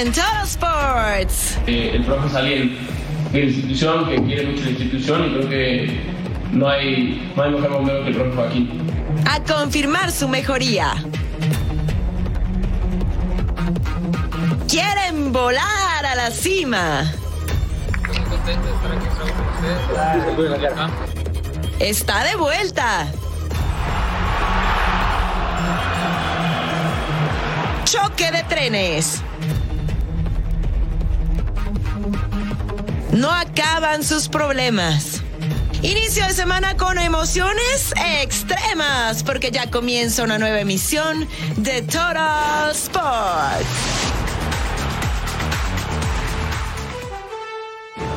en Total Sports. Eh, el profe es alguien de la institución, que quiere mucho la institución y creo que no hay, no hay mejor momento que el profe Joaquín. A confirmar su mejoría. Quieren volar a la cima. Está de vuelta. Choque de trenes. No acaban sus problemas. Inicio de semana con emociones extremas, porque ya comienza una nueva emisión de Total Sports.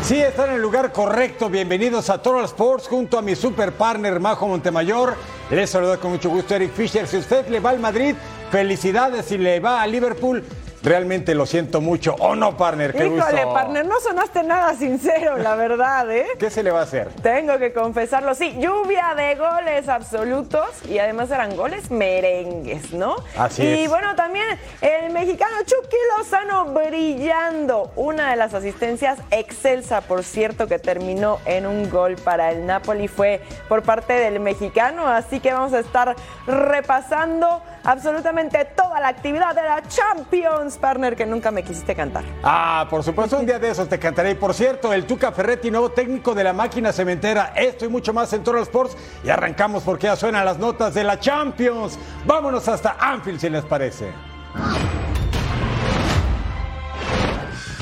Sí, están en el lugar correcto. Bienvenidos a Total Sports junto a mi super partner Majo Montemayor. Les saludo con mucho gusto Eric Fisher. Si usted le va al Madrid, felicidades. Si le va a Liverpool, Realmente lo siento mucho. ¿O no, partner? Qué Híjole, partner, no sonaste nada sincero, la verdad, ¿eh? ¿Qué se le va a hacer? Tengo que confesarlo. Sí, lluvia de goles absolutos y además eran goles merengues, ¿no? Así y es. bueno, también el mexicano Chucky Lozano brillando. Una de las asistencias excelsa, por cierto, que terminó en un gol para el Napoli fue por parte del mexicano. Así que vamos a estar repasando absolutamente toda la actividad de la Champions, partner, que nunca me quisiste cantar. Ah, por supuesto, un día de esos te cantaré. Y por cierto, el Tuca Ferretti, nuevo técnico de la máquina cementera. Esto y mucho más en Total Sports. Y arrancamos porque ya suenan las notas de la Champions. Vámonos hasta Anfield, si les parece.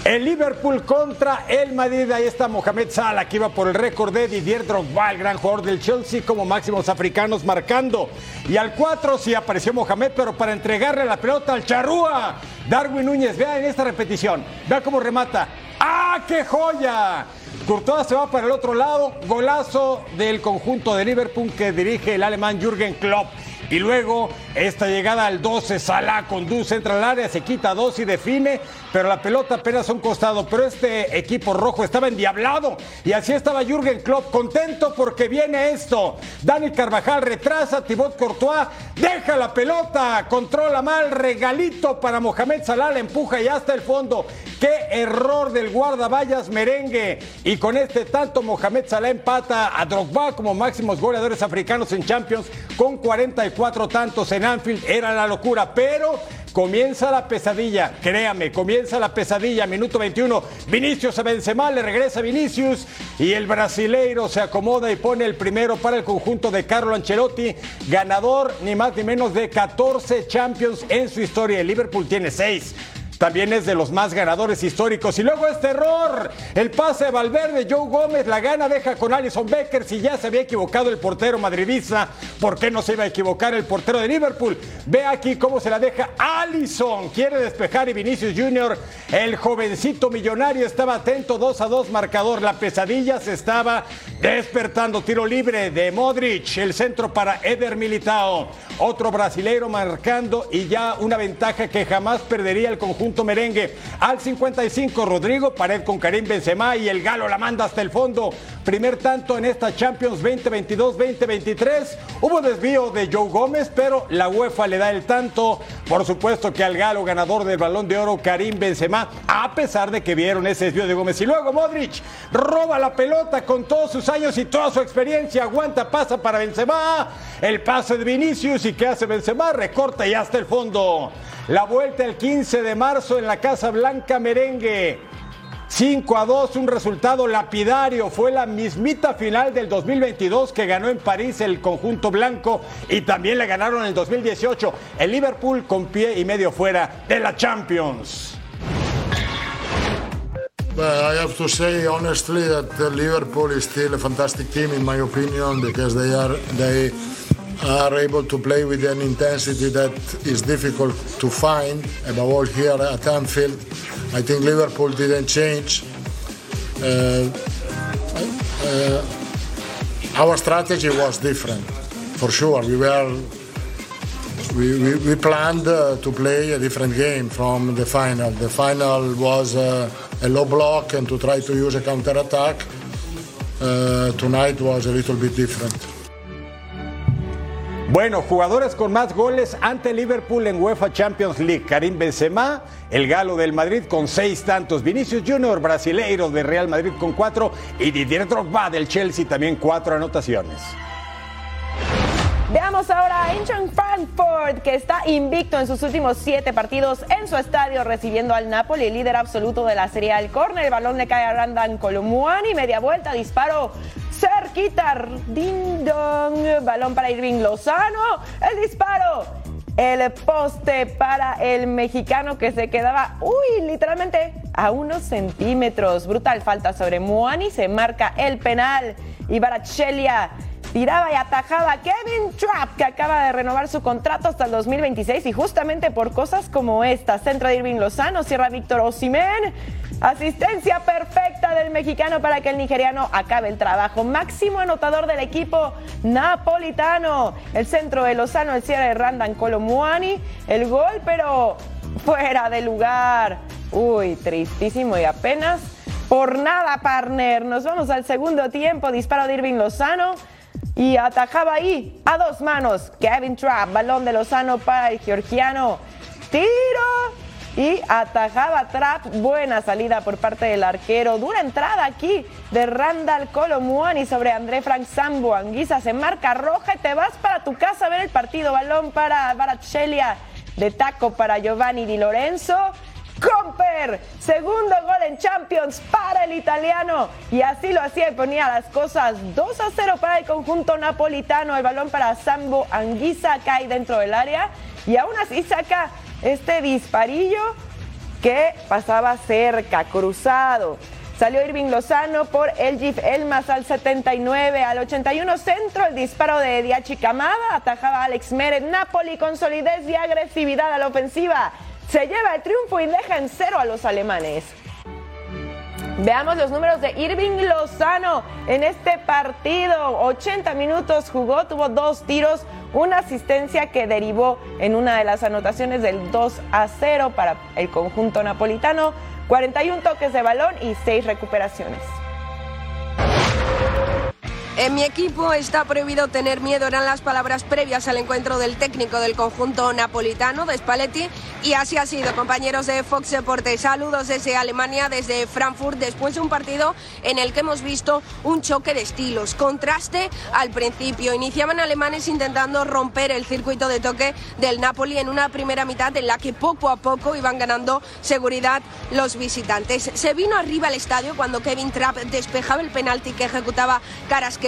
El Liverpool contra el Madrid. Ahí está Mohamed Salah, que iba por el récord de Didier Drogba, el gran jugador del Chelsea, como máximos africanos marcando. Y al 4 sí apareció Mohamed, pero para entregarle la pelota al Charrúa. Darwin Núñez, vea en esta repetición. Vea cómo remata. ¡Ah, qué joya! Courtois se va para el otro lado. Golazo del conjunto de Liverpool que dirige el alemán Jürgen Klopp. Y luego esta llegada al 12, Salah conduce, entra al área, se quita dos y define, pero la pelota apenas a un costado. Pero este equipo rojo estaba endiablado y así estaba Jürgen Klopp, contento porque viene esto. Dani Carvajal retrasa, Thibaut Courtois deja la pelota, controla mal, regalito para Mohamed Salah, la empuja y hasta el fondo. Qué error del guardaballas merengue. Y con este tanto Mohamed Salah empata a Drogba como máximos goleadores africanos en Champions con 44 tantos en Anfield. Era la locura, pero comienza la pesadilla. Créame, comienza la pesadilla. Minuto 21. Vinicius a Benzema, le regresa Vinicius y el brasileiro se acomoda y pone el primero para el conjunto de Carlo Ancelotti, ganador ni más ni menos de 14 Champions en su historia. El Liverpool tiene 6. También es de los más ganadores históricos. Y luego este error. El pase de Valverde, Joe Gómez, la gana deja con Alison Becker. Si ya se había equivocado el portero madridista, ¿por qué no se iba a equivocar el portero de Liverpool? Ve aquí cómo se la deja Alison. Quiere despejar y Vinicius Jr., el jovencito millonario, estaba atento. 2 a 2 marcador. La pesadilla se estaba despertando. Tiro libre de Modric. El centro para Eder Militao. Otro brasileiro marcando y ya una ventaja que jamás perdería el conjunto merengue. Al 55, Rodrigo Pared con Karim Benzema y el Galo la manda hasta el fondo. Primer tanto en esta Champions 2022-2023. Hubo desvío de Joe Gómez, pero la UEFA le da el tanto. Por supuesto que al Galo, ganador del Balón de Oro, Karim Benzema, a pesar de que vieron ese desvío de Gómez. Y luego Modric roba la pelota con todos sus años y toda su experiencia. Aguanta, pasa para Benzema. El pase de Vinicius y ¿qué hace Benzema? Recorta y hasta el fondo. La vuelta el 15 de marzo en la Casa Blanca Merengue. 5 a 2, un resultado lapidario. Fue la mismita final del 2022 que ganó en París el conjunto blanco y también le ganaron en el 2018 el Liverpool con pie y medio fuera de la Champions. Well, I have to say honestly that Liverpool is still a fantastic team in my opinion because they are they are able to play with an intensity that is difficult to find above all here at Anfield. I think Liverpool didn't change. Uh, uh, our strategy was different, for sure. We were we, we, we planned uh, to play a different game from the final. The final was uh, a low block and to try to use a counter attack. Uh, tonight was a little bit different. Bueno, jugadores con más goles ante Liverpool en UEFA Champions League. Karim Benzema, el galo del Madrid con seis tantos. Vinicius Junior, brasileiro de Real Madrid con cuatro. Y Didier Drogba del Chelsea también cuatro anotaciones. Veamos ahora a Eintracht Frankfurt, que está invicto en sus últimos siete partidos en su estadio, recibiendo al Napoli, líder absoluto de la Serie al córner. El balón le cae a Randan Columuani, media vuelta, disparo cerquita, ding dong, balón para Irving Lozano, el disparo, el poste para el mexicano que se quedaba, uy, literalmente a unos centímetros. Brutal falta sobre Muani, se marca el penal y Barachelia tiraba y atajaba Kevin Trapp, que acaba de renovar su contrato hasta el 2026 y justamente por cosas como esta, centro de Irving Lozano, cierra Víctor Osimén, asistencia perfecta del mexicano para que el nigeriano acabe el trabajo. Máximo anotador del equipo napolitano, el centro de Lozano, el cierre de Randan Colomuani, el gol pero fuera de lugar. Uy, tristísimo y apenas por nada, partner. Nos vamos al segundo tiempo, disparo de Irving Lozano y atajaba ahí a dos manos. Kevin Trapp, balón de Lozano para el georgiano, tiro y atajaba Trapp, buena salida por parte del arquero, dura entrada aquí de Randall Colomuani sobre André Frank Sambo, Anguisa se marca roja y te vas para tu casa a ver el partido, balón para Barachelia, de taco para Giovanni Di Lorenzo, Comper, segundo gol en Champions para el italiano. Y así lo hacía y ponía las cosas 2 a 0 para el conjunto napolitano. El balón para Sambo Anguisa cae dentro del área y aún así saca este disparillo que pasaba cerca, cruzado. Salió Irving Lozano por el GIF Elmas al 79, al 81 centro, el disparo de Diachi Camada, atajaba Alex Meret, Napoli con solidez y agresividad a la ofensiva se lleva el triunfo y deja en cero a los alemanes. Veamos los números de Irving Lozano en este partido. 80 minutos jugó, tuvo dos tiros, una asistencia que derivó en una de las anotaciones del 2 a 0 para el conjunto napolitano, 41 toques de balón y 6 recuperaciones. En mi equipo está prohibido tener miedo, eran las palabras previas al encuentro del técnico del conjunto napolitano de Spalletti y así ha sido, compañeros de Fox Deportes. Saludos desde Alemania, desde Frankfurt, después de un partido en el que hemos visto un choque de estilos, contraste al principio. Iniciaban alemanes intentando romper el circuito de toque del Napoli en una primera mitad en la que poco a poco iban ganando seguridad los visitantes. Se vino arriba al estadio cuando Kevin Trapp despejaba el penalti que ejecutaba Carasque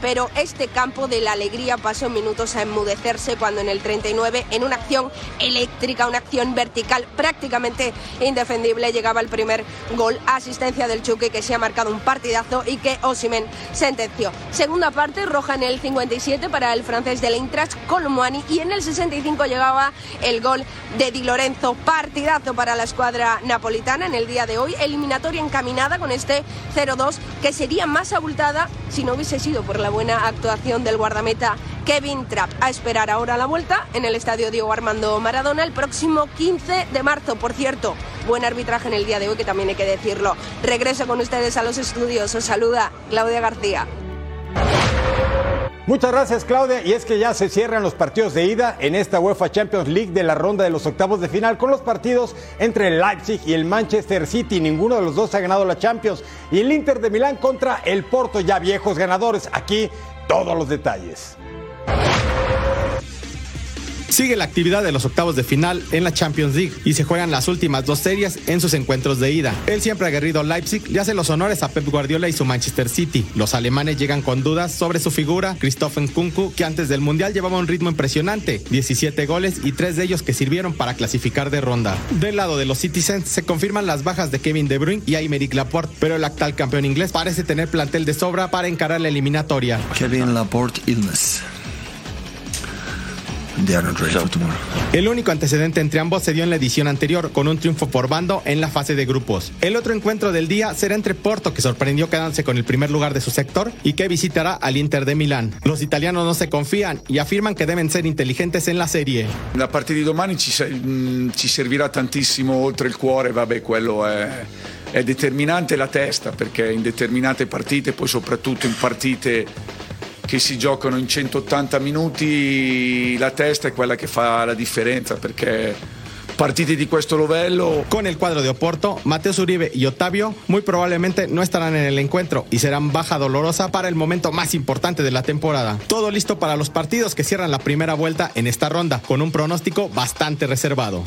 pero este campo de la alegría pasó minutos a enmudecerse cuando en el 39, en una acción eléctrica, una acción vertical prácticamente indefendible, llegaba el primer gol, asistencia del Chucky que se ha marcado un partidazo y que Osimen sentenció. Segunda parte, roja en el 57 para el francés del Eintracht, Colomwani, y en el 65 llegaba el gol de Di Lorenzo, partidazo para la escuadra napolitana en el día de hoy, eliminatoria encaminada con este 0-2 que sería más abultada si no hubiese sido por la buena actuación del guardameta Kevin Trapp. A esperar ahora la vuelta en el estadio Diego Armando Maradona el próximo 15 de marzo. Por cierto, buen arbitraje en el día de hoy, que también hay que decirlo. Regreso con ustedes a los estudios. Os saluda Claudia García. Muchas gracias Claudia y es que ya se cierran los partidos de ida en esta UEFA Champions League de la ronda de los octavos de final con los partidos entre el Leipzig y el Manchester City. Ninguno de los dos ha ganado la Champions y el Inter de Milán contra el Porto ya viejos ganadores. Aquí todos los detalles. Sigue la actividad de los octavos de final en la Champions League y se juegan las últimas dos series en sus encuentros de ida. El siempre aguerrido Leipzig le hace los honores a Pep Guardiola y su Manchester City. Los alemanes llegan con dudas sobre su figura, Christophen Kunku, que antes del Mundial llevaba un ritmo impresionante, 17 goles y tres de ellos que sirvieron para clasificar de ronda. Del lado de los Citizens se confirman las bajas de Kevin De Bruyne y Aymeric Laporte, pero el actual campeón inglés parece tener plantel de sobra para encarar la eliminatoria. Kevin Laporte illness. El único antecedente entre ambos se dio en la edición anterior, con un triunfo por bando en la fase de grupos. El otro encuentro del día será entre Porto, que sorprendió quedándose con el primer lugar de su sector, y que visitará al Inter de Milán. Los italianos no se confían y afirman que deben ser inteligentes en la serie. La partita di domani ci, mm, ci servirà tantissimo oltre il cuore, vabbè, quello è, è determinante la testa, perché in determinate partite, poi soprattutto in partite che si giocano in 180 minuti, la testa è quella che fa la differenza perché partite di questo livello. Con el cuadro de Oporto, Mateus Uribe y Otavio muy probablemente no estarán en el encuentro y serán baja dolorosa para el momento más importante de la temporada. Todo listo para los partidos que cierran la primera vuelta en esta ronda, con un pronóstico bastante reservado.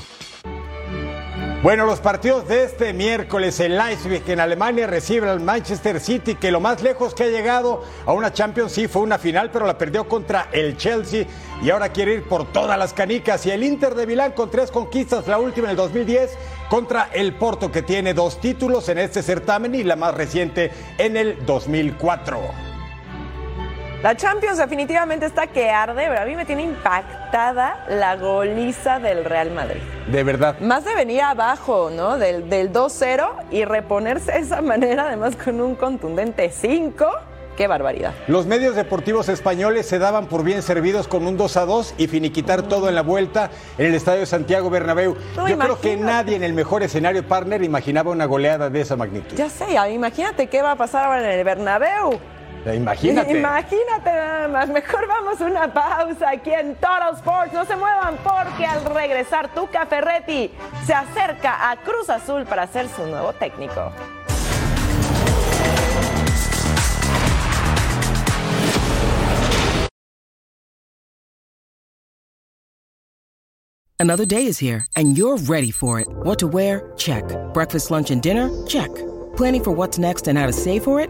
Bueno, los partidos de este miércoles, el Leipzig en Alemania recibe al Manchester City, que lo más lejos que ha llegado a una Champions sí fue una final, pero la perdió contra el Chelsea y ahora quiere ir por todas las canicas. Y el Inter de Milán con tres conquistas, la última en el 2010 contra el Porto, que tiene dos títulos en este certamen y la más reciente en el 2004. La Champions definitivamente está que arde, pero a mí me tiene impactada la goliza del Real Madrid. De verdad. Más de venir abajo, ¿no? Del, del 2-0 y reponerse de esa manera, además con un contundente 5. Qué barbaridad. Los medios deportivos españoles se daban por bien servidos con un 2 a 2 y finiquitar todo en la vuelta en el estadio Santiago Bernabéu. No, Yo creo que nadie en el mejor escenario partner imaginaba una goleada de esa magnitud. Ya sé, imagínate qué va a pasar ahora en el Bernabéu. Imagínate. Imagínate nada más. Mejor vamos a una pausa aquí en Total Sports. No se muevan porque al regresar Tuca Ferretti se acerca a Cruz Azul para ser su nuevo técnico. Another day is here, and you're ready for it. What to wear? Check. Breakfast, lunch, and dinner? Check. Planning for what's next and how to save for it?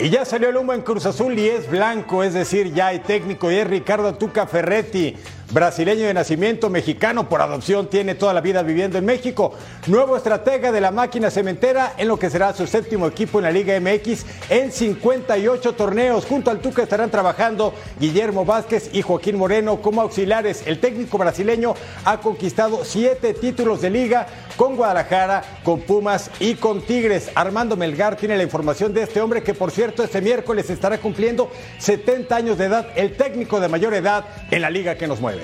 Y ya salió el humo en Cruz Azul y es blanco, es decir, ya hay técnico y es Ricardo Tuca Ferretti, brasileño de nacimiento, mexicano por adopción, tiene toda la vida viviendo en México. Nuevo estratega de la máquina cementera en lo que será su séptimo equipo en la Liga MX en 58 torneos. Junto al Tuca estarán trabajando Guillermo Vázquez y Joaquín Moreno como auxiliares. El técnico brasileño ha conquistado siete títulos de liga con Guadalajara, con Pumas y con Tigres. Armando Melgar tiene la información de este hombre que, por cierto, este miércoles estará cumpliendo 70 años de edad, el técnico de mayor edad en la liga que nos mueve.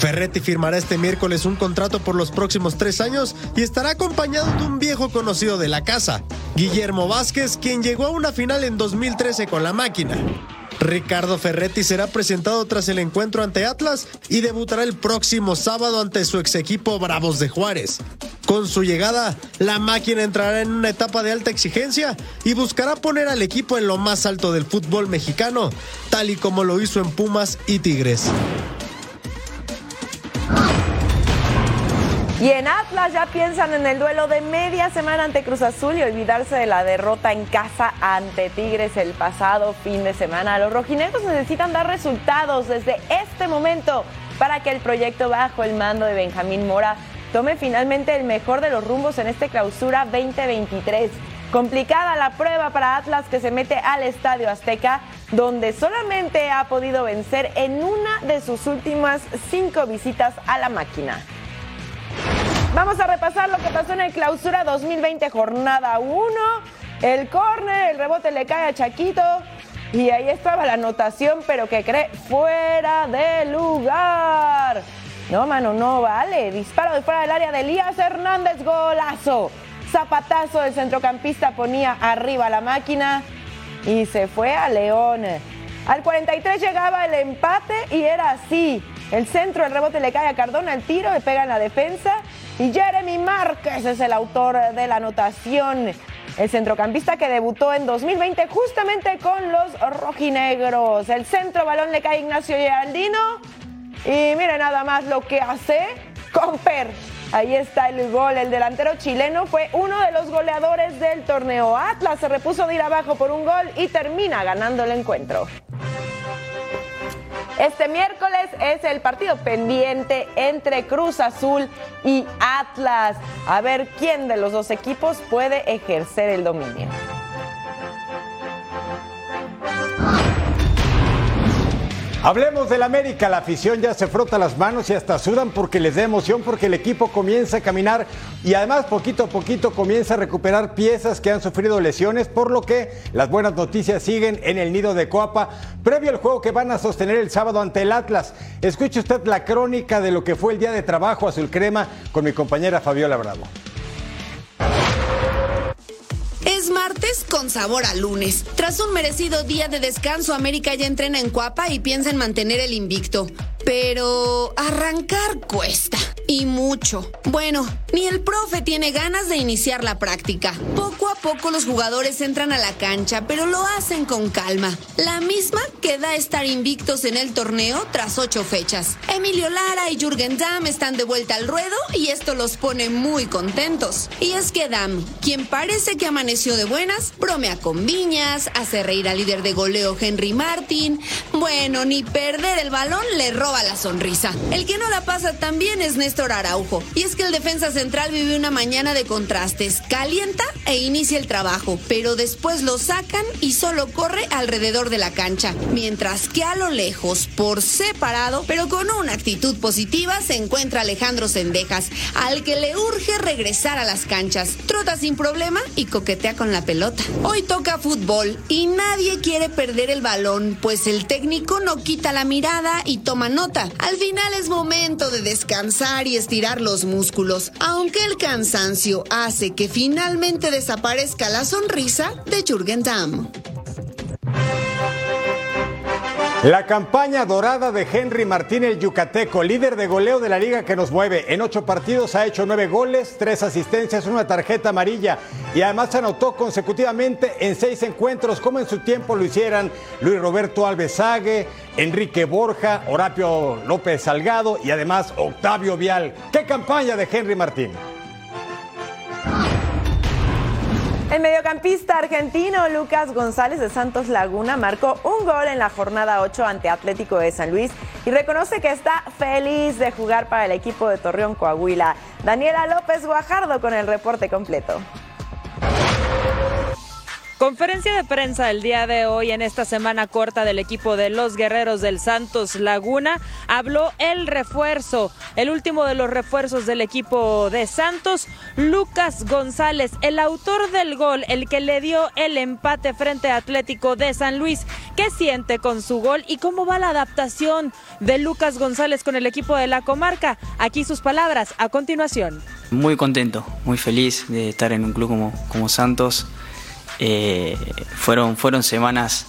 Ferretti firmará este miércoles un contrato por los próximos tres años y estará acompañado de un viejo conocido de la casa, Guillermo Vázquez, quien llegó a una final en 2013 con la máquina. Ricardo Ferretti será presentado tras el encuentro ante Atlas y debutará el próximo sábado ante su ex equipo Bravos de Juárez. Con su llegada, la máquina entrará en una etapa de alta exigencia y buscará poner al equipo en lo más alto del fútbol mexicano, tal y como lo hizo en Pumas y Tigres. Y en Atlas ya piensan en el duelo de media semana ante Cruz Azul y olvidarse de la derrota en casa ante Tigres el pasado fin de semana. Los rojinegros necesitan dar resultados desde este momento para que el proyecto bajo el mando de Benjamín Mora tome finalmente el mejor de los rumbos en este clausura 2023. Complicada la prueba para Atlas que se mete al Estadio Azteca, donde solamente ha podido vencer en una de sus últimas cinco visitas a la máquina. Vamos a repasar lo que pasó en el clausura 2020, jornada 1. El córner, el rebote le cae a Chaquito. Y ahí estaba la anotación, pero que cree fuera de lugar. No, mano, no vale. Disparo de fuera del área de Elías Hernández, golazo. Zapatazo del centrocampista ponía arriba la máquina y se fue a León. Al 43 llegaba el empate y era así. El centro, el rebote le cae a Cardona, el tiro le pega en la defensa y Jeremy Márquez es el autor de la anotación. El centrocampista que debutó en 2020 justamente con los rojinegros. El centro balón le cae a Ignacio Geraldino y mire nada más lo que hace Comper. Ahí está el gol. El delantero chileno fue uno de los goleadores del torneo. Atlas se repuso de ir abajo por un gol y termina ganando el encuentro. Este miércoles es el partido pendiente entre Cruz Azul y Atlas. A ver quién de los dos equipos puede ejercer el dominio. Hablemos del América, la afición ya se frota las manos y hasta sudan porque les da emoción porque el equipo comienza a caminar y además poquito a poquito comienza a recuperar piezas que han sufrido lesiones, por lo que las buenas noticias siguen en el nido de Coapa, previo al juego que van a sostener el sábado ante el Atlas. Escuche usted la crónica de lo que fue el día de trabajo azul crema con mi compañera Fabiola Bravo. Martes con sabor a lunes. Tras un merecido día de descanso, América ya entrena en Cuapa y piensa en mantener el invicto. Pero arrancar cuesta. Y mucho. Bueno, ni el profe tiene ganas de iniciar la práctica. Poco a poco los jugadores entran a la cancha, pero lo hacen con calma. La misma que da estar invictos en el torneo tras ocho fechas. Emilio Lara y Jürgen Damm están de vuelta al ruedo y esto los pone muy contentos. Y es que Damm, quien parece que amaneció de buenas, bromea con Viñas, hace reír al líder de goleo Henry Martin. Bueno, ni perder el balón le roba la sonrisa. El que no la pasa tan bien es Néstor Araujo. Y es que el defensa central vive una mañana de contrastes. Calienta e inicia el trabajo, pero después lo sacan y solo corre alrededor de la cancha. Mientras que a lo lejos, por separado, pero con una actitud positiva, se encuentra Alejandro Sendejas, al que le urge regresar a las canchas. Trota sin problema y coquetea con la pelota. Hoy toca fútbol y nadie quiere perder el balón, pues el técnico no quita la mirada y toma nota. Al final es momento de descansar y estirar los músculos, aunque el cansancio hace que finalmente desaparezca la sonrisa de Jürgen Damm. La campaña dorada de Henry Martín el Yucateco, líder de goleo de la liga que nos mueve. En ocho partidos ha hecho nueve goles, tres asistencias, una tarjeta amarilla y además anotó consecutivamente en seis encuentros, como en su tiempo lo hicieran Luis Roberto Alvesague, Enrique Borja, Horapio López Salgado y además Octavio Vial. ¿Qué campaña de Henry Martín? El mediocampista argentino Lucas González de Santos Laguna marcó un gol en la jornada 8 ante Atlético de San Luis y reconoce que está feliz de jugar para el equipo de Torreón Coahuila. Daniela López Guajardo con el reporte completo. Conferencia de prensa el día de hoy en esta semana corta del equipo de los Guerreros del Santos Laguna. Habló el refuerzo, el último de los refuerzos del equipo de Santos, Lucas González, el autor del gol, el que le dio el empate frente a Atlético de San Luis. ¿Qué siente con su gol y cómo va la adaptación de Lucas González con el equipo de la comarca? Aquí sus palabras a continuación. Muy contento, muy feliz de estar en un club como, como Santos. Eh, fueron, fueron semanas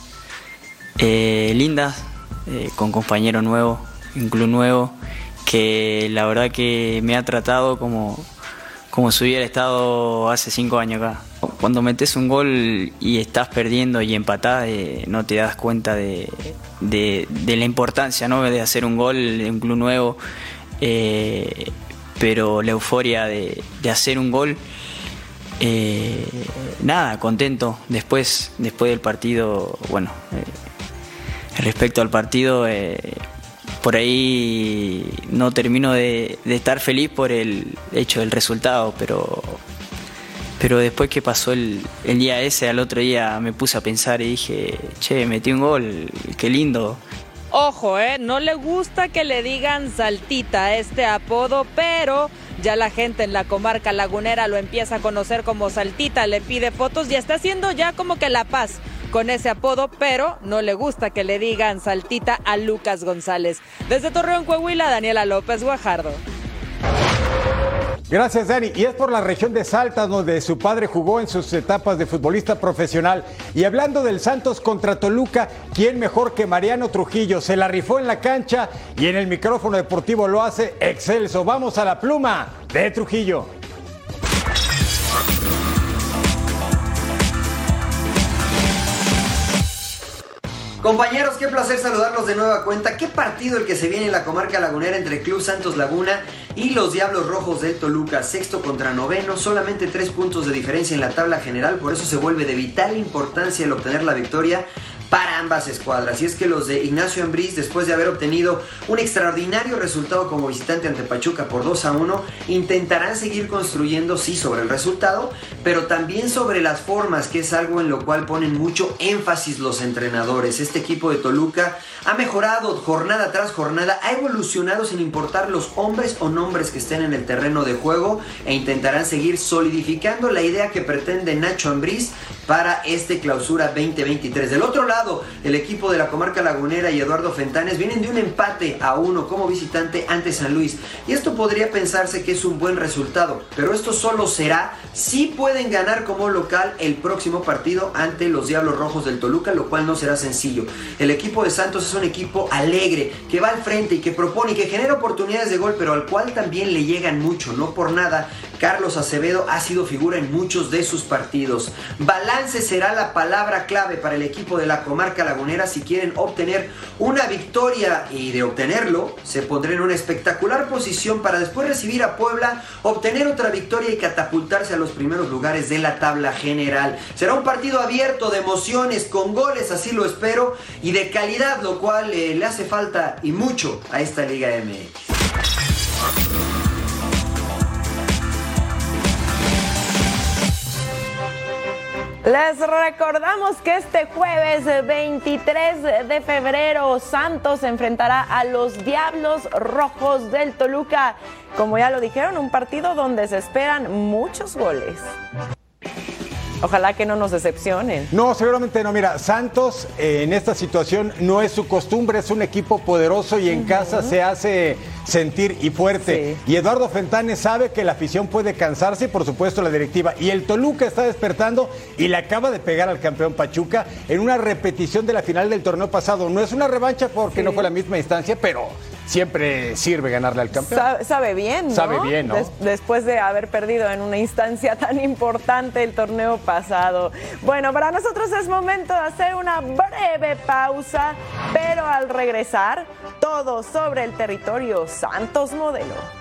eh, lindas, eh, con compañero nuevo, un club nuevo, que la verdad que me ha tratado como, como si hubiera estado hace cinco años acá. Cuando metes un gol y estás perdiendo y empatás, no te das cuenta de, de, la importancia ¿no? de hacer un gol en un club nuevo, pero la euforia de, de hacer un gol eh, nada, contento. Después, después del partido, bueno, eh, respecto al partido, eh, por ahí no termino de, estar feliz por el hecho del resultado, pero, pero después que pasó el, el, día ese, al otro día me puse a pensar y dije, che, metí un gol, qué lindo. Ojo, ¿eh? No le gusta que le digan saltita este apodo, pero ya la gente en la comarca lagunera lo empieza a conocer como saltita, le pide fotos y está haciendo ya como que la paz con ese apodo, pero no le gusta que le digan saltita a Lucas González. Desde Torreón, Coahuila, Daniela López Guajardo. Gracias, Dani. Y es por la región de Salta, donde su padre jugó en sus etapas de futbolista profesional. Y hablando del Santos contra Toluca, ¿quién mejor que Mariano Trujillo? Se la rifó en la cancha y en el micrófono deportivo lo hace excelso. Vamos a la pluma de Trujillo. Compañeros, qué placer saludarlos de nueva cuenta. Qué partido el que se viene en la comarca lagunera entre Club Santos Laguna y los Diablos Rojos del Toluca. Sexto contra noveno, solamente tres puntos de diferencia en la tabla general, por eso se vuelve de vital importancia el obtener la victoria para ambas escuadras. Y es que los de Ignacio Ambriz, después de haber obtenido un extraordinario resultado como visitante ante Pachuca por 2 a 1, intentarán seguir construyendo, sí, sobre el resultado, pero también sobre las formas, que es algo en lo cual ponen mucho énfasis los entrenadores. Este equipo de Toluca ha mejorado jornada tras jornada, ha evolucionado sin importar los hombres o nombres que estén en el terreno de juego e intentarán seguir solidificando la idea que pretende Nacho Ambriz para este clausura 2023. Del otro lado, el equipo de la comarca lagunera y Eduardo Fentanes vienen de un empate a uno como visitante ante San Luis. Y esto podría pensarse que es un buen resultado, pero esto solo será si pueden ganar como local el próximo partido ante los Diablos Rojos del Toluca, lo cual no será sencillo. El equipo de Santos es un equipo alegre, que va al frente y que propone y que genera oportunidades de gol, pero al cual también le llegan mucho. No por nada, Carlos Acevedo ha sido figura en muchos de sus partidos. Balance será la palabra clave para el equipo de la comarca lagunera si quieren obtener una victoria y de obtenerlo se pondrá en una espectacular posición para después recibir a Puebla, obtener otra victoria y catapultarse a los primeros lugares de la tabla general. Será un partido abierto de emociones, con goles, así lo espero, y de calidad, lo cual eh, le hace falta y mucho a esta Liga MX. Les recordamos que este jueves 23 de febrero Santos enfrentará a los Diablos Rojos del Toluca. Como ya lo dijeron, un partido donde se esperan muchos goles. Ojalá que no nos decepcionen. No, seguramente no. Mira, Santos eh, en esta situación no es su costumbre, es un equipo poderoso y en casa se hace sentir y fuerte. Y Eduardo Fentanes sabe que la afición puede cansarse y por supuesto la directiva. Y el Toluca está despertando y le acaba de pegar al campeón Pachuca en una repetición de la final del torneo pasado. No es una revancha porque no fue la misma instancia, pero siempre sirve ganarle al campeón. Sabe, bien, ¿no? Sabe bien, ¿no? después de haber perdido en una instancia tan importante el torneo pasado. Bueno, para nosotros es momento de hacer una breve pausa, pero al regresar, todo sobre el territorio Santos Modelo.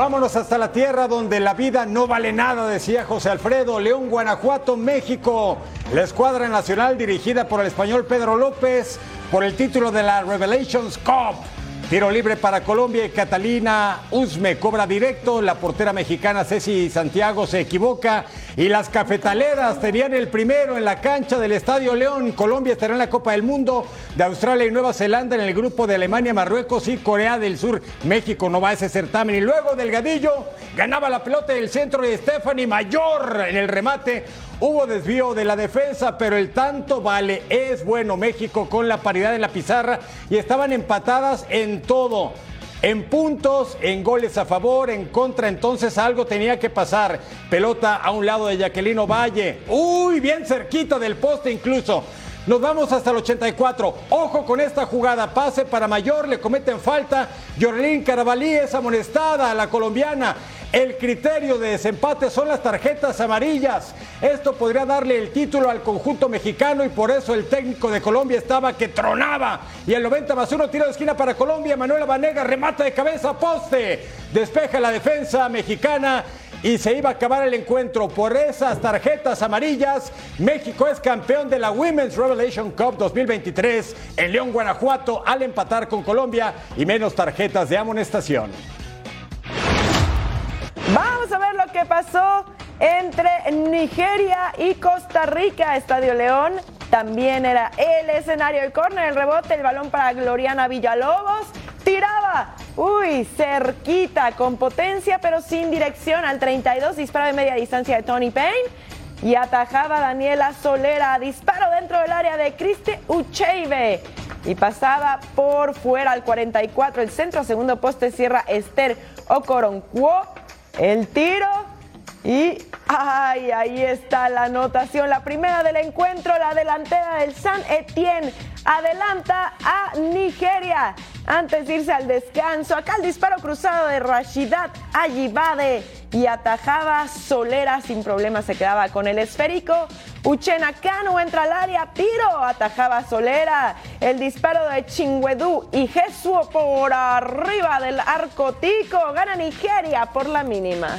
Vámonos hasta la tierra donde la vida no vale nada, decía José Alfredo. León, Guanajuato, México. La escuadra nacional dirigida por el español Pedro López por el título de la Revelations Cup Tiro libre para Colombia y Catalina Usme cobra directo. La portera mexicana Ceci Santiago se equivoca. Y las cafetaleras tenían el primero en la cancha del Estadio León. Colombia estará en la Copa del Mundo de Australia y Nueva Zelanda en el grupo de Alemania, Marruecos y Corea del Sur. México no va a ese certamen. Y luego Delgadillo ganaba la pelota del centro de Stephanie Mayor en el remate. Hubo desvío de la defensa, pero el tanto vale. Es bueno México con la paridad en la pizarra y estaban empatadas en todo. En puntos, en goles a favor, en contra, entonces algo tenía que pasar. Pelota a un lado de Jacqueline Valle. Uy, bien cerquita del poste incluso. Nos vamos hasta el 84. Ojo con esta jugada. Pase para Mayor, le cometen falta. Jorlín Carabalí es amonestada a la colombiana. El criterio de desempate son las tarjetas amarillas. Esto podría darle el título al conjunto mexicano y por eso el técnico de Colombia estaba que tronaba. Y el 90 más uno tiro de esquina para Colombia. Manuela Vanega remata de cabeza poste. Despeja la defensa mexicana y se iba a acabar el encuentro por esas tarjetas amarillas. México es campeón de la Women's Revelation Cup 2023 en León, Guanajuato, al empatar con Colombia y menos tarjetas de amonestación. Vamos a ver lo que pasó entre Nigeria y Costa Rica. Estadio León también era el escenario. El córner, el rebote, el balón para Gloriana Villalobos. Tiraba, uy, cerquita, con potencia, pero sin dirección al 32. Disparo de media distancia de Tony Payne. y atajaba Daniela Solera. Disparo dentro del área de Cristi Ucheibe y pasaba por fuera al 44. El centro, segundo poste, cierra Esther Okoronquo. El tiro y ay, ahí está la anotación. La primera del encuentro, la delantera del San Etienne adelanta a Nigeria antes de irse al descanso. Acá el disparo cruzado de Rashidat Ayibade y atajaba Solera sin problema, se quedaba con el esférico. Uchena Kanu entra al área, tiro, atajaba Solera. El disparo de Chingüedú y Jesús por arriba del arco tico. Gana Nigeria por la mínima.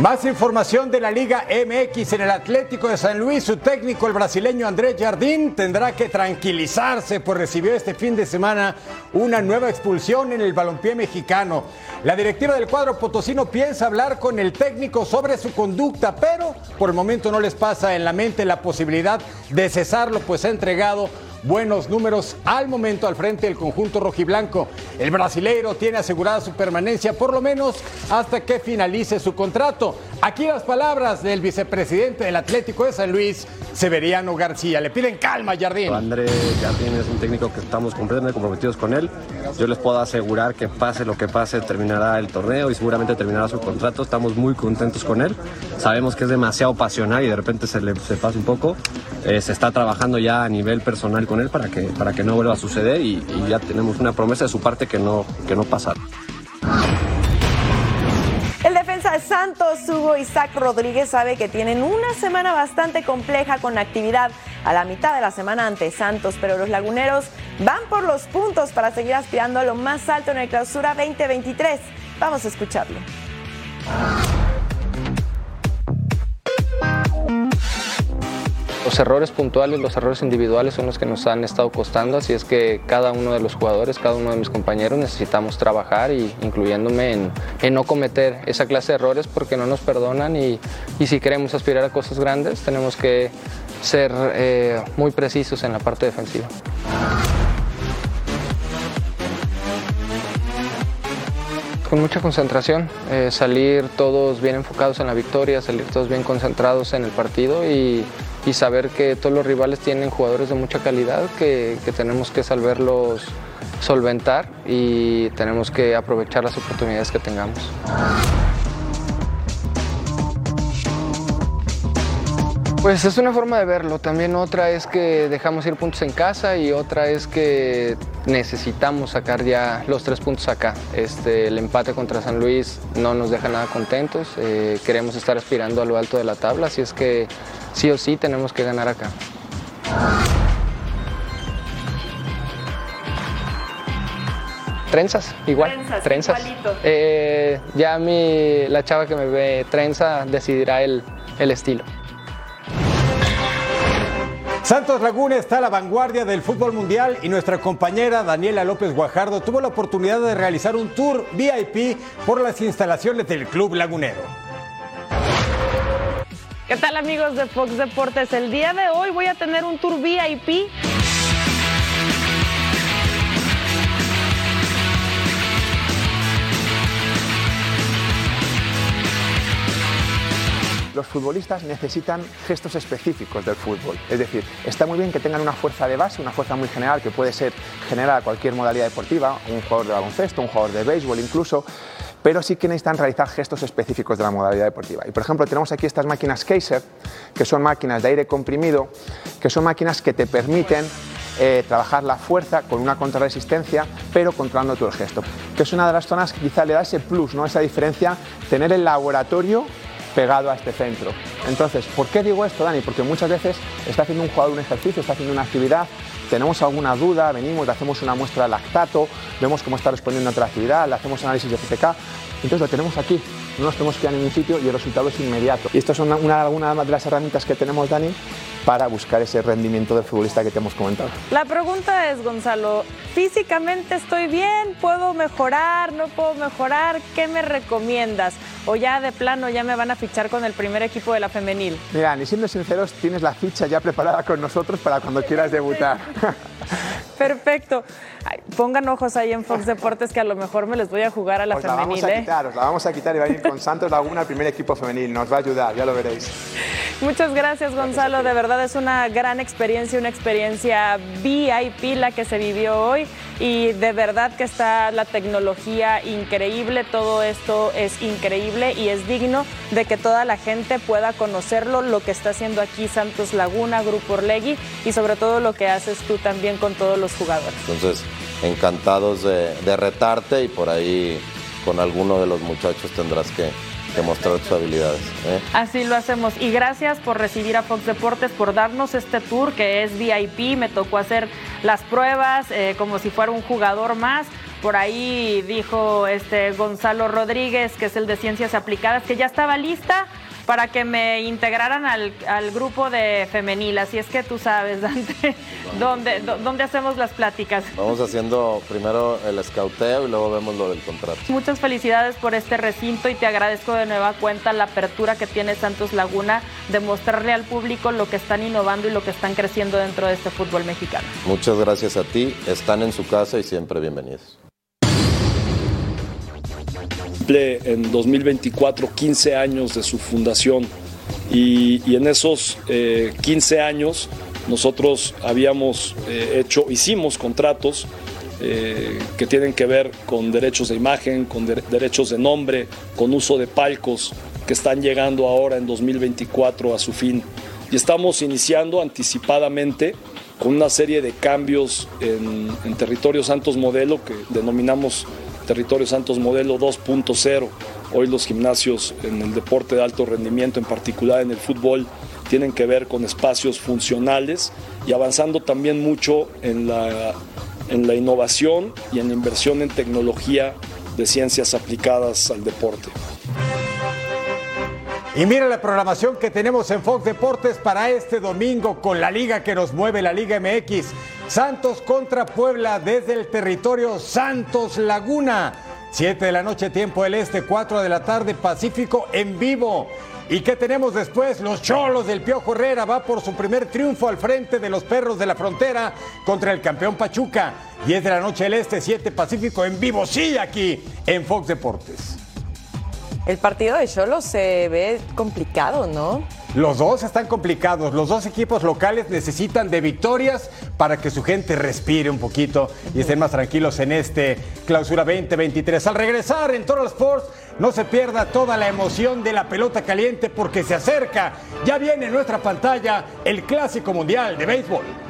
Más información de la Liga MX en el Atlético de San Luis. Su técnico, el brasileño Andrés Jardín, tendrá que tranquilizarse, pues recibió este fin de semana una nueva expulsión en el balompié mexicano. La directiva del cuadro potosino piensa hablar con el técnico sobre su conducta, pero por el momento no les pasa en la mente la posibilidad de cesarlo, pues ha entregado buenos números al momento al frente del conjunto rojiblanco. El brasileiro tiene asegurada su permanencia por lo menos hasta que finalice su contrato. Aquí las palabras del vicepresidente del Atlético de San Luis, Severiano García. Le piden calma, Jardín. André Jardín es un técnico que estamos completamente comprometidos con él. Yo les puedo asegurar que pase lo que pase, terminará el torneo y seguramente terminará su contrato. Estamos muy contentos con él. Sabemos que es demasiado pasional y de repente se le se pasa un poco. Eh, se está trabajando ya a nivel personal con él para que, para que no vuelva a suceder y, ya tenemos una promesa de su parte que no, que no pasará. El defensa de Santos, Hugo Isaac Rodríguez, sabe que tienen una semana bastante compleja con actividad a la mitad de la semana ante Santos, pero los laguneros van por los puntos para seguir aspirando a lo más alto en el clausura 2023. Vamos a escucharlo. Los errores puntuales, los errores individuales son los que nos han estado costando, así es que cada uno de los jugadores, cada uno de mis compañeros necesitamos trabajar y incluyéndome en, en no cometer esa clase de errores porque no nos perdonan y, y si queremos aspirar a cosas grandes tenemos que ser eh, muy precisos en la parte defensiva. Con mucha concentración, eh, salir todos bien enfocados en la victoria, salir todos bien concentrados en el partido y, y saber que todos los rivales tienen jugadores de mucha calidad que, que tenemos que saberlos solventar y tenemos que aprovechar las oportunidades que tengamos. Pues es una forma de verlo. También otra es que dejamos ir puntos en casa y otra es que necesitamos sacar ya los tres puntos acá. Este, el empate contra San Luis no nos deja nada contentos. Eh, queremos estar aspirando a lo alto de la tabla, así es que sí o sí tenemos que ganar acá. Trenzas, igual. Trenzas, Eh, ya mi, la chava que me ve trenza decidirá el, el estilo. Santos Laguna está a la vanguardia del fútbol mundial y nuestra compañera Daniela López Guajardo tuvo la oportunidad de realizar un tour VIP por las instalaciones del Club Lagunero. ¿Qué tal amigos de Fox Deportes? El día de hoy voy a tener un tour VIP los futbolistas necesitan gestos específicos del fútbol. Es decir, está muy bien que tengan una fuerza de base, una fuerza muy general que puede ser general a cualquier modalidad deportiva, un jugador de baloncesto, un jugador de béisbol incluso, pero sí que necesitan realizar gestos específicos de la modalidad deportiva. Y por ejemplo, tenemos aquí estas máquinas Kaiser, que son máquinas de aire comprimido, que son máquinas que te permiten eh, trabajar la fuerza con una contrarresistencia, pero controlando todo el gesto. Que es una de las zonas que quizá le da ese plus, ¿no? esa diferencia, tener el laboratorio pegado a este centro. Entonces, ¿por qué digo esto, Dani? Porque muchas veces está haciendo un jugador un ejercicio, está haciendo una actividad, tenemos alguna duda, venimos, le hacemos una muestra de lactato, vemos cómo está respondiendo ante la actividad, le hacemos análisis de CPK, entonces lo tenemos aquí, no nos tenemos que ir a ningún sitio y el resultado es inmediato. Y estas son una, una de las herramientas que tenemos, Dani, para buscar ese rendimiento del futbolista que te hemos comentado. La pregunta es, Gonzalo, ¿físicamente estoy bien? ¿Puedo mejorar? ¿No puedo mejorar? ¿Qué me recomiendas? ¿O ya de plano ya me van a fichar con el primer equipo de la femenil? Mira, ni siendo sinceros, tienes la ficha ya preparada con nosotros para cuando quieras debutar. Perfecto. Ay, pongan ojos ahí en Fox Deportes que a lo mejor me les voy a jugar a la Os la femenil. vamos a ¿eh? quitar, os la vamos a quitar y va a ir con Santos Laguna al primer equipo femenil. Nos va a ayudar, ya lo veréis. Muchas gracias, Gonzalo. De verdad es una gran experiencia, una experiencia VIP la que se vivió hoy. Y de verdad que está la tecnología increíble. Todo esto es increíble y es digno de que toda la gente pueda conocerlo, lo que está haciendo aquí Santos Laguna, Grupo Orlegui y sobre todo lo que haces tú también con todos los jugadores. Entonces, encantados de, de retarte y por ahí con alguno de los muchachos tendrás que, que mostrar tus habilidades. ¿eh? Así lo hacemos. Y gracias por recibir a Fox Deportes, por darnos este tour que es VIP. Me tocó hacer las pruebas eh, como si fuera un jugador más. Por ahí dijo este Gonzalo Rodríguez, que es el de Ciencias Aplicadas, que ya estaba lista para que me integraran al, al grupo de femenil. Así es que tú sabes, Dante, dónde, dó- dónde hacemos las pláticas. Vamos haciendo primero el escauteo y luego vemos lo del contrato. Muchas felicidades por este recinto y te agradezco de nueva cuenta la apertura que tiene Santos Laguna de mostrarle al público lo que están innovando y lo que están creciendo dentro de este fútbol mexicano. Muchas gracias a ti. Están en su casa y siempre bienvenidos. Cumple en 2024 15 años de su fundación y, y en esos eh, 15 años nosotros habíamos eh, hecho, hicimos contratos eh, que tienen que ver con derechos de imagen, con de- derechos de nombre, con uso de palcos que están llegando ahora en 2024 a su fin. Y estamos iniciando anticipadamente con una serie de cambios en, en Territorio Santos Modelo que denominamos Territorio Santos Modelo 2.0. Hoy los gimnasios en el deporte de alto rendimiento, en particular en el fútbol, tienen que ver con espacios funcionales y avanzando también mucho en la, en la innovación y en la inversión en tecnología de ciencias aplicadas al deporte. Y mira la programación que tenemos en Fox Deportes para este domingo con la liga que nos mueve, la Liga MX. Santos contra Puebla desde el territorio Santos Laguna. 7 de la noche, tiempo del este, 4 de la tarde, Pacífico en vivo. ¿Y qué tenemos después? Los Cholos del Piojo Herrera va por su primer triunfo al frente de los Perros de la Frontera contra el campeón Pachuca. 10 de la noche del este, 7 Pacífico en vivo, sí, aquí en Fox Deportes. El partido de Cholos se ve complicado, ¿no? Los dos están complicados. Los dos equipos locales necesitan de victorias para que su gente respire un poquito y estén más tranquilos en este clausura 2023. Al regresar en Total Sports, no se pierda toda la emoción de la pelota caliente porque se acerca. Ya viene en nuestra pantalla el Clásico Mundial de Béisbol.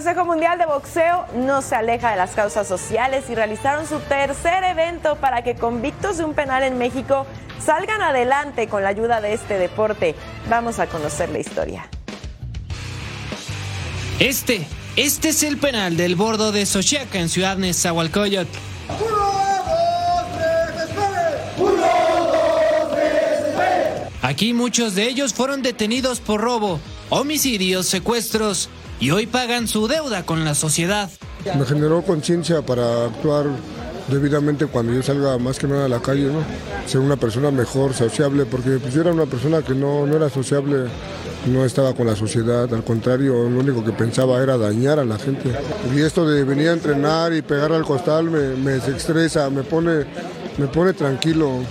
Consejo Mundial de Boxeo no se aleja de las causas sociales y realizaron su tercer evento para que convictos de un penal en México salgan adelante con la ayuda de este deporte. Vamos a conocer la historia. Este, este es el penal del bordo de Xochiaca en Ciudad Nezahualcóyotl. Aquí muchos de ellos fueron detenidos por robo, homicidios, secuestros y hoy pagan su deuda con la sociedad. Me generó conciencia para actuar debidamente cuando yo salga más que nada a la calle, ¿no? Ser una persona mejor, sociable, porque pues, yo era una persona que no, no era sociable, no estaba con la sociedad, al contrario, lo único que pensaba era dañar a la gente. Y esto de venir a entrenar y pegar al costal me, me desestresa, me pone, me pone tranquilo.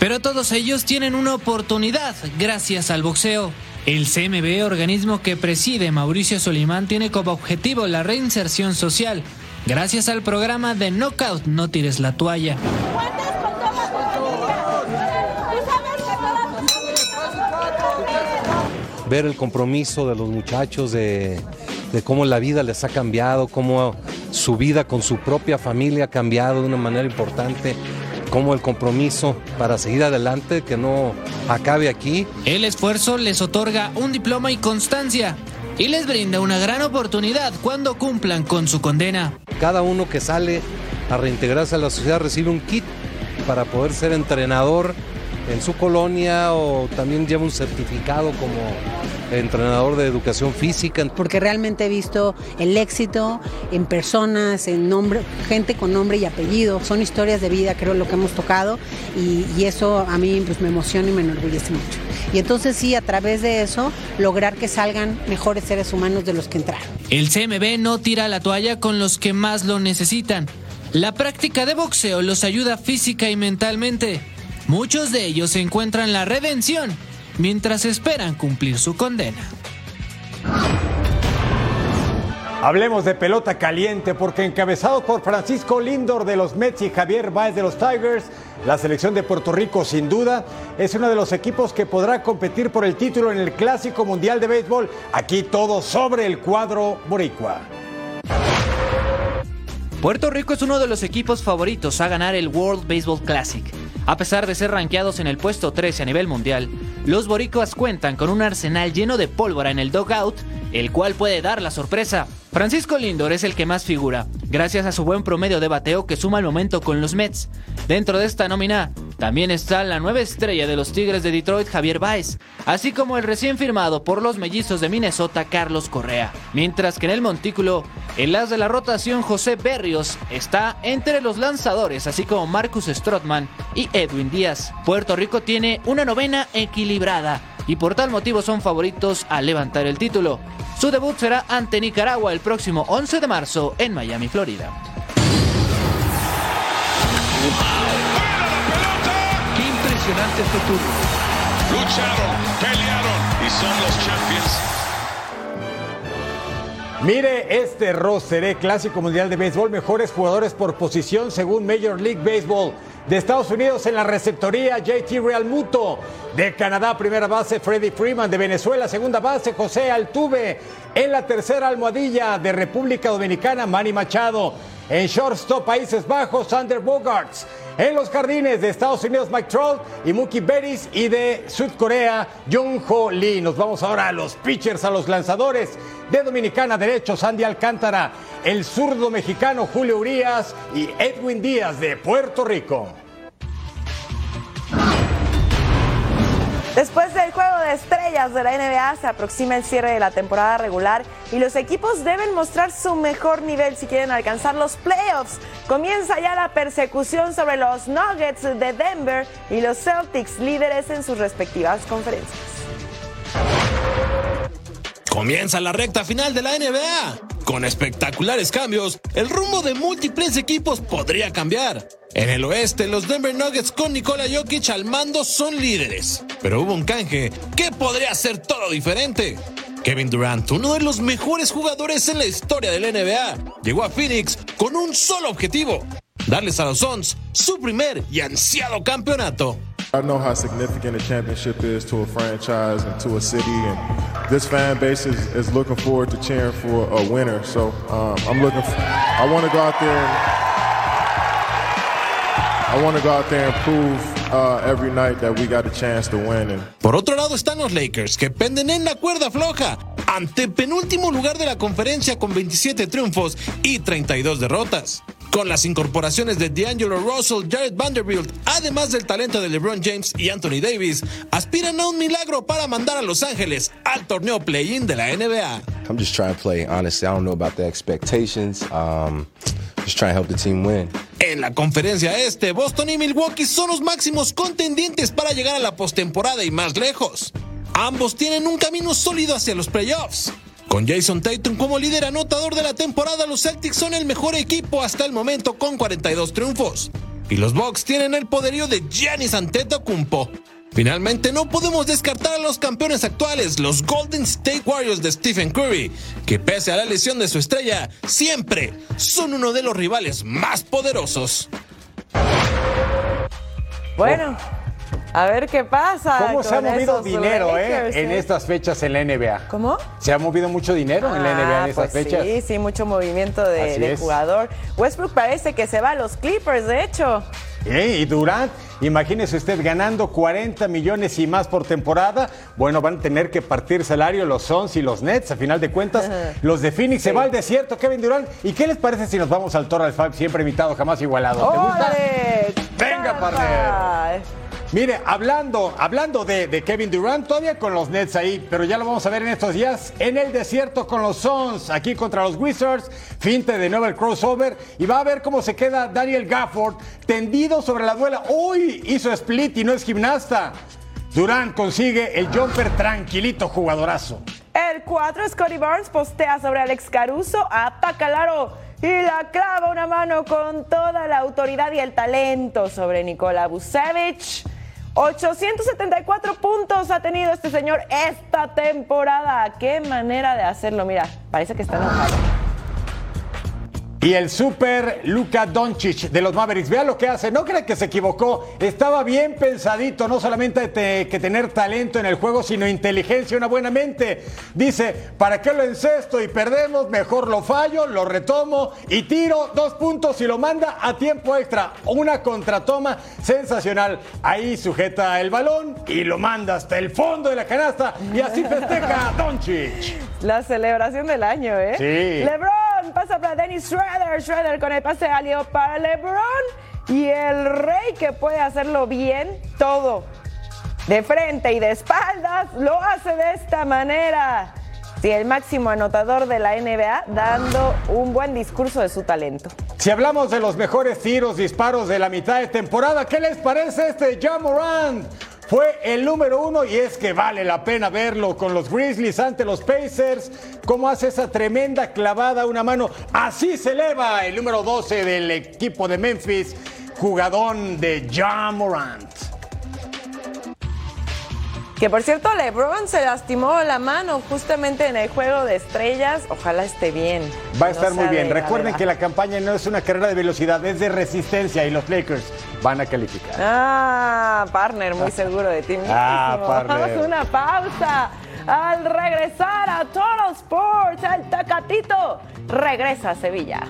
Pero todos ellos tienen una oportunidad gracias al boxeo. El CMB, organismo que preside Mauricio Solimán, tiene como objetivo la reinserción social. Gracias al programa de Knockout No Tires la Toalla. ver el compromiso de los muchachos, de, de cómo la vida les ha cambiado, cómo su vida con su propia familia ha cambiado de una manera importante, como el compromiso para seguir adelante, que no acabe aquí. El esfuerzo les otorga un diploma y constancia y les brinda una gran oportunidad cuando cumplan con su condena. Cada uno que sale a reintegrarse a la sociedad recibe un kit para poder ser entrenador en su colonia o también lleva un certificado como entrenador de educación física. Porque realmente he visto el éxito en personas, en nombre, gente con nombre y apellido. Son historias de vida, creo, lo que hemos tocado y, y eso a mí pues, me emociona y me enorgullece mucho. Y entonces sí, a través de eso, lograr que salgan mejores seres humanos de los que entraron. El CMB no tira la toalla con los que más lo necesitan. La práctica de boxeo los ayuda física y mentalmente. Muchos de ellos encuentran la redención mientras esperan cumplir su condena. Hablemos de pelota caliente porque encabezado por Francisco Lindor de los Mets y Javier Baez de los Tigers, la selección de Puerto Rico sin duda es uno de los equipos que podrá competir por el título en el Clásico Mundial de Béisbol. Aquí todo sobre el cuadro boricua. Puerto Rico es uno de los equipos favoritos a ganar el World Baseball Classic. A pesar de ser rankeados en el puesto 13 a nivel mundial, los boricuas cuentan con un arsenal lleno de pólvora en el dugout, el cual puede dar la sorpresa. Francisco Lindor es el que más figura, gracias a su buen promedio de bateo que suma al momento con los Mets. Dentro de esta nómina también está la nueva estrella de los Tigres de Detroit, Javier Baez, así como el recién firmado por los mellizos de Minnesota, Carlos Correa. Mientras que en el montículo, el as de la rotación, José Berrios, está entre los lanzadores, así como Marcus Strottman y Edwin Díaz. Puerto Rico tiene una novena equilibrada y por tal motivo son favoritos a levantar el título. Su debut será ante Nicaragua el próximo 11 de marzo en Miami, Florida. Qué impresionante este turno. Lucharon, pelearon y son los champions. Mire este roster, eh, Clásico Mundial de Béisbol, mejores jugadores por posición según Major League Baseball. De Estados Unidos en la receptoría, JT Realmuto. De Canadá, primera base, Freddie Freeman. De Venezuela, segunda base, José Altuve. En la tercera almohadilla de República Dominicana, Manny Machado. En shortstop, Países Bajos, Sander Bogarts. En los jardines de Estados Unidos, Mike Trout y Mookie Betts. Y de Sudcorea, Jung Ho Lee. Nos vamos ahora a los pitchers, a los lanzadores. De Dominicana, derecho, Sandy Alcántara. El zurdo mexicano, Julio Urias. Y Edwin Díaz de Puerto Rico. Después del juego de estrellas de la NBA se aproxima el cierre de la temporada regular y los equipos deben mostrar su mejor nivel si quieren alcanzar los playoffs. Comienza ya la persecución sobre los Nuggets de Denver y los Celtics líderes en sus respectivas conferencias. Comienza la recta final de la NBA. Con espectaculares cambios, el rumbo de múltiples equipos podría cambiar. En el oeste, los Denver Nuggets con Nikola Jokic al mando son líderes. Pero hubo un canje que podría hacer todo diferente. Kevin Durant, uno de los mejores jugadores en la historia del NBA, llegó a Phoenix con un solo objetivo, darles a los Suns su primer y ansiado campeonato. I know how significant a championship is to a franchise and to a city, and this fan base is, is looking forward to cheering for a winner. So um, I'm looking. For, I want to go out there. And, I want to go out there and prove uh, every night that we got a chance to win. Por otro lado están los Lakers, que penden en la cuerda floja, ante penúltimo lugar de la conferencia con 27 triunfos y 32 derrotas. Con las incorporaciones de D'Angelo Russell, Jared Vanderbilt, además del talento de LeBron James y Anthony Davis, aspiran a un milagro para mandar a Los Ángeles al torneo play-in de la NBA. I'm just trying to play. Honestly, I don't know about the expectations. Um, just trying to help the team win. En la conferencia este, Boston y Milwaukee son los máximos contendientes para llegar a la postemporada y más lejos. Ambos tienen un camino sólido hacia los playoffs. Con Jason Tatum como líder anotador de la temporada, los Celtics son el mejor equipo hasta el momento con 42 triunfos. Y los Bucks tienen el poderío de Giannis Antetokounmpo. Finalmente, no podemos descartar a los campeones actuales, los Golden State Warriors de Stephen Curry, que pese a la lesión de su estrella, siempre son uno de los rivales más poderosos. Bueno, A ver qué pasa. ¿Cómo se ha movido dinero eh, Lakers, en eh? estas fechas en la NBA? ¿Cómo? Se ha movido mucho dinero en la NBA en Ah, estas pues fechas. Sí, sí, mucho movimiento de, jugador. Westbrook parece que se va a los Clippers, de hecho. Eh, Y Durant, imagínese usted ganando 40 millones y más por temporada. Bueno, van a tener que partir salario los Suns y los Nets. A final de cuentas, los de Phoenix se va al desierto, Kevin Durant. ¿Y qué les parece si nos vamos al Toro al? Siempre invitado, jamás igualado. ¿Te gusta? Venga, partner. Mire, hablando, hablando de, Kevin Durant, todavía con los Nets ahí, pero ya lo vamos a ver en estos días en el desierto con los Suns, aquí contra los Wizards, finte de nuevo el crossover, y va a ver cómo se queda Daniel Gafford tendido sobre la duela. Uy, hizo split y no es gimnasta. Durant consigue el jumper tranquilito, jugadorazo. El 4, Scotty Barnes postea sobre Alex Caruso, ataca al aro y la clava una mano con toda la autoridad y el talento sobre Nikola Vucevic. 874 puntos ha tenido este señor esta temporada. Qué manera de hacerlo. Mira, parece que está enojado. Y el super Luka Doncic de los Mavericks, vea lo que hace, no cree que se equivocó, estaba bien pensadito, no solamente te- que tener talento en el juego, sino inteligencia, una buena mente. Dice, ¿para qué lo encesto y perdemos? Mejor lo fallo, lo retomo y tiro dos puntos y lo manda a tiempo extra. Una contratoma sensacional. Ahí sujeta el balón y lo manda hasta el fondo de la canasta y así festeja Doncic. La celebración del año, ¿eh? Sí. LeBron pasa para Dennis Schroeder. Schroeder con el pase alió para LeBron. Y el rey que puede hacerlo bien, todo. De frente y de espaldas, lo hace de esta manera. Sí, el máximo anotador de la NBA dando un buen discurso de su talento. Si hablamos de los mejores tiros, disparos de la mitad de temporada, ¿qué les parece este Ja Morant? Fue el número uno y es que vale la pena verlo con los Grizzlies ante los Pacers. Cómo hace esa tremenda clavada una mano. Así se eleva el número 12 del equipo de Memphis, jugadón de Ja Morant. Que por cierto, LeBron se lastimó la mano justamente en el juego de estrellas. Ojalá esté bien. Va a No estar muy bien. de Recuerden que la campaña no es una carrera de velocidad, es de resistencia y los Lakers van a calificar. Ah, partner, muy seguro de ti mismo. Ah, partner. Vamos a una pausa. Al regresar a Total Sports, el Tacatito regresa a Sevilla.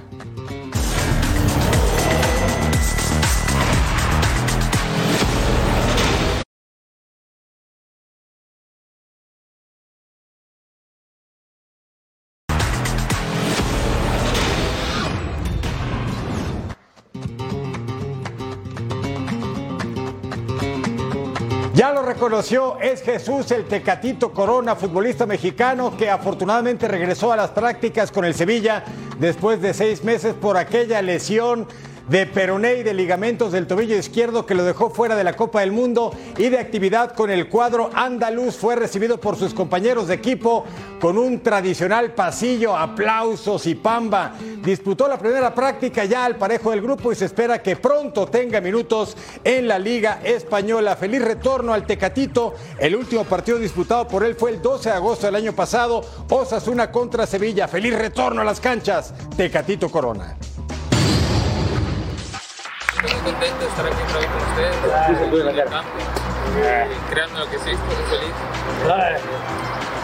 Reconoció, es Jesús el Tecatito Corona, futbolista mexicano que afortunadamente regresó a las prácticas con el Sevilla después de seis meses por aquella lesión de peroné y de ligamentos del tobillo izquierdo que lo dejó fuera de la Copa del Mundo y de actividad con el cuadro andaluz. Fue recibido por sus compañeros de equipo con un tradicional pasillo, aplausos y pamba. Disputó la primera práctica ya al parejo del grupo y se espera que pronto tenga minutos en la Liga Española. Feliz retorno al Tecatito. El último partido disputado por él fue el 12 de agosto del año pasado. Osasuna contra Sevilla. Feliz retorno a las canchas. Tecatito Corona. Estoy muy contento de estar aquí otra vez con ustedes, en el campo, eh, creando lo que sí, estoy feliz.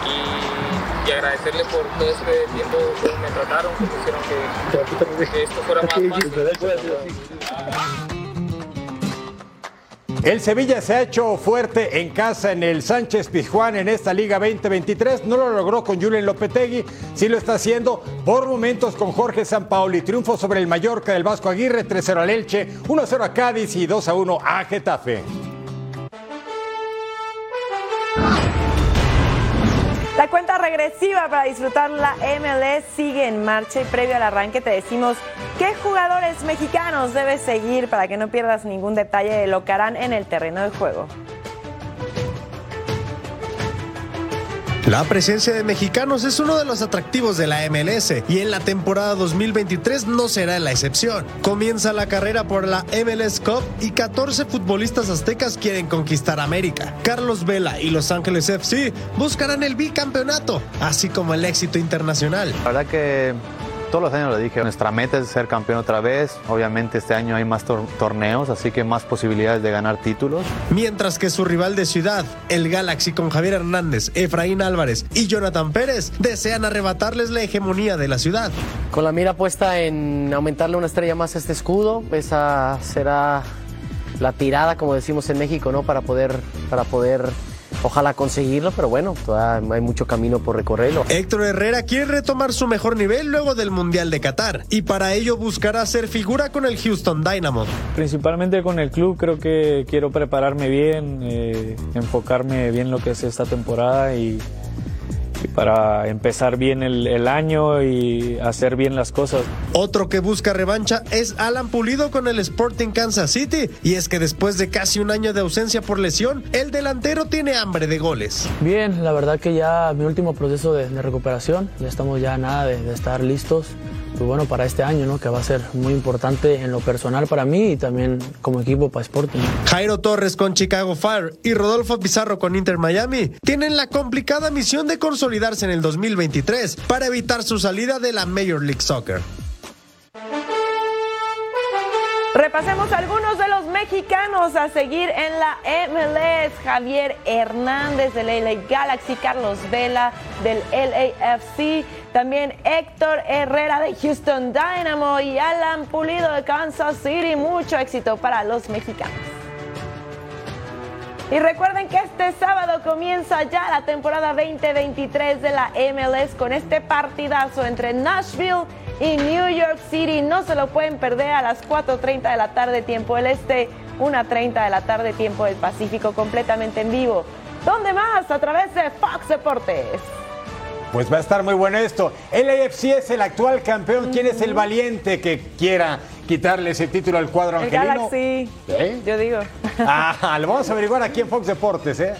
Y, y agradecerles por todo este tiempo que me trataron, que hicieron que, que esto fuera más fácil. El Sevilla se ha hecho fuerte en casa en el Sánchez Pizjuán en esta Liga 2023. No lo logró con Julen Lopetegui, sí lo está haciendo por momentos con Jorge Sampaoli. Triunfo sobre el Mallorca del Vasco Aguirre, 3-0 al Elche, 1-0 a Cádiz y 2-1 a Getafe. Regresiva para disfrutar la MLS sigue en marcha y previo al arranque te decimos qué jugadores mexicanos debes seguir para que no pierdas ningún detalle de lo que harán en el terreno de juego. La presencia de mexicanos es uno de los atractivos de la MLS y en la temporada 2023 no será la excepción. Comienza la carrera por la MLS Cup y 14 futbolistas aztecas quieren conquistar América. Carlos Vela y Los Ángeles FC buscarán el bicampeonato, así como el éxito internacional. Verdad que todos los años lo dije, nuestra meta es ser campeón otra vez. Obviamente este año hay más tor- torneos, así que más posibilidades de ganar títulos. Mientras que su rival de ciudad, el Galaxy con Javier Hernández, Efraín Álvarez y Jonathan Pérez, desean arrebatarles la hegemonía de la ciudad. Con la mira puesta en aumentarle una estrella más a este escudo, esa será la tirada, como decimos en México, ¿no? Para poder, para poder, ojalá conseguirlo, pero bueno, todavía hay mucho camino por recorrerlo. Héctor Herrera quiere retomar su mejor nivel luego del Mundial de Qatar y para ello buscará ser figura con el Houston Dynamo. Principalmente con el club creo que quiero prepararme bien, eh, enfocarme bien lo que es esta temporada y, y para empezar bien el, el año y hacer bien las cosas. Otro que busca revancha es Alan Pulido con el Sporting Kansas City y es que después de casi un año de ausencia por lesión, el delantero tiene hambre de goles. Bien, la verdad que ya mi último proceso de, de recuperación, ya estamos ya nada de, de estar listos. Pues bueno, para este año, ¿no? Que va a ser muy importante en lo personal para mí y también como equipo para Sporting. Jairo Torres con Chicago Fire y Rodolfo Pizarro con Inter Miami tienen la complicada misión de consolidarse en el 2023 para evitar su salida de la Major League Soccer. Repasemos algunos de los mexicanos a seguir en la MLS. Javier Hernández del LA Galaxy, Carlos Vela del LAFC, también Héctor Herrera de Houston Dynamo y Alan Pulido de Kansas City. Mucho éxito para los mexicanos. Y recuerden que este sábado comienza ya la temporada 2023 de la MLS con este partidazo entre Nashville y New York City. No se lo pueden perder a las 4.30 de la tarde tiempo del Este, 1.30 de la tarde tiempo del Pacífico, completamente en vivo. ¿Dónde más? A través de Fox Deportes. Pues va a estar muy bueno esto. El AFC es el actual campeón. ¿Quién es el valiente que quiera quitarle ese título al cuadro El angelino? Galaxy. ¿Eh? Yo digo. Ah, lo vamos a averiguar aquí en Fox Deportes, ¿eh?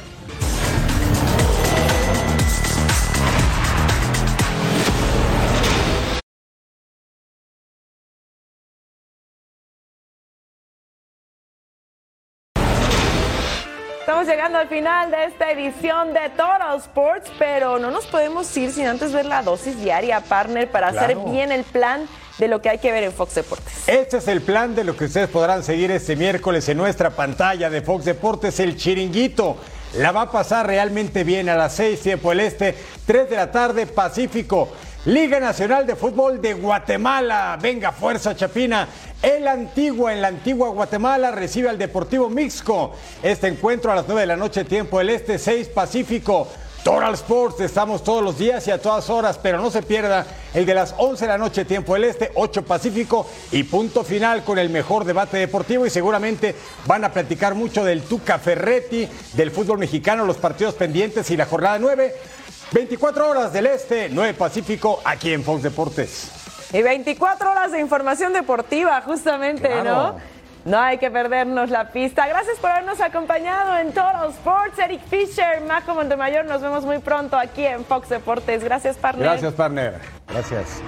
Estamos llegando al final de esta edición de Total Sports, pero no nos podemos ir sin antes ver la dosis diaria, partner, para hacer bien el plan de lo que hay que ver en Fox Deportes. Este es el plan de lo que ustedes podrán seguir este miércoles en nuestra pantalla de Fox Deportes, el chiringuito. La va a pasar realmente bien a las 6 tiempo del Este, 3 de la tarde Pacífico. Liga Nacional de Fútbol de Guatemala. Venga, fuerza Chapina. El Antigua, en la antigua Guatemala, recibe al Deportivo Mixco. Este encuentro a las 9 de la noche, tiempo del Este, 6 Pacífico. Total Sports, estamos todos los días y a todas horas, pero no se pierda el de las 11 de la noche, tiempo del Este, 8 Pacífico y punto final con el mejor debate deportivo y seguramente van a platicar mucho del Tuca Ferretti, del fútbol mexicano, los partidos pendientes y la jornada 9. 24 horas del Este, 9 Pacífico, aquí en Fox Deportes. Y 24 horas de información deportiva, justamente, Claro. ¿no? No hay que perdernos la pista. Gracias por habernos acompañado en Total Sports. Eric Fisher, Majo Montemayor, nos vemos muy pronto aquí en Fox Deportes. Gracias, partner. Gracias, partner. Gracias.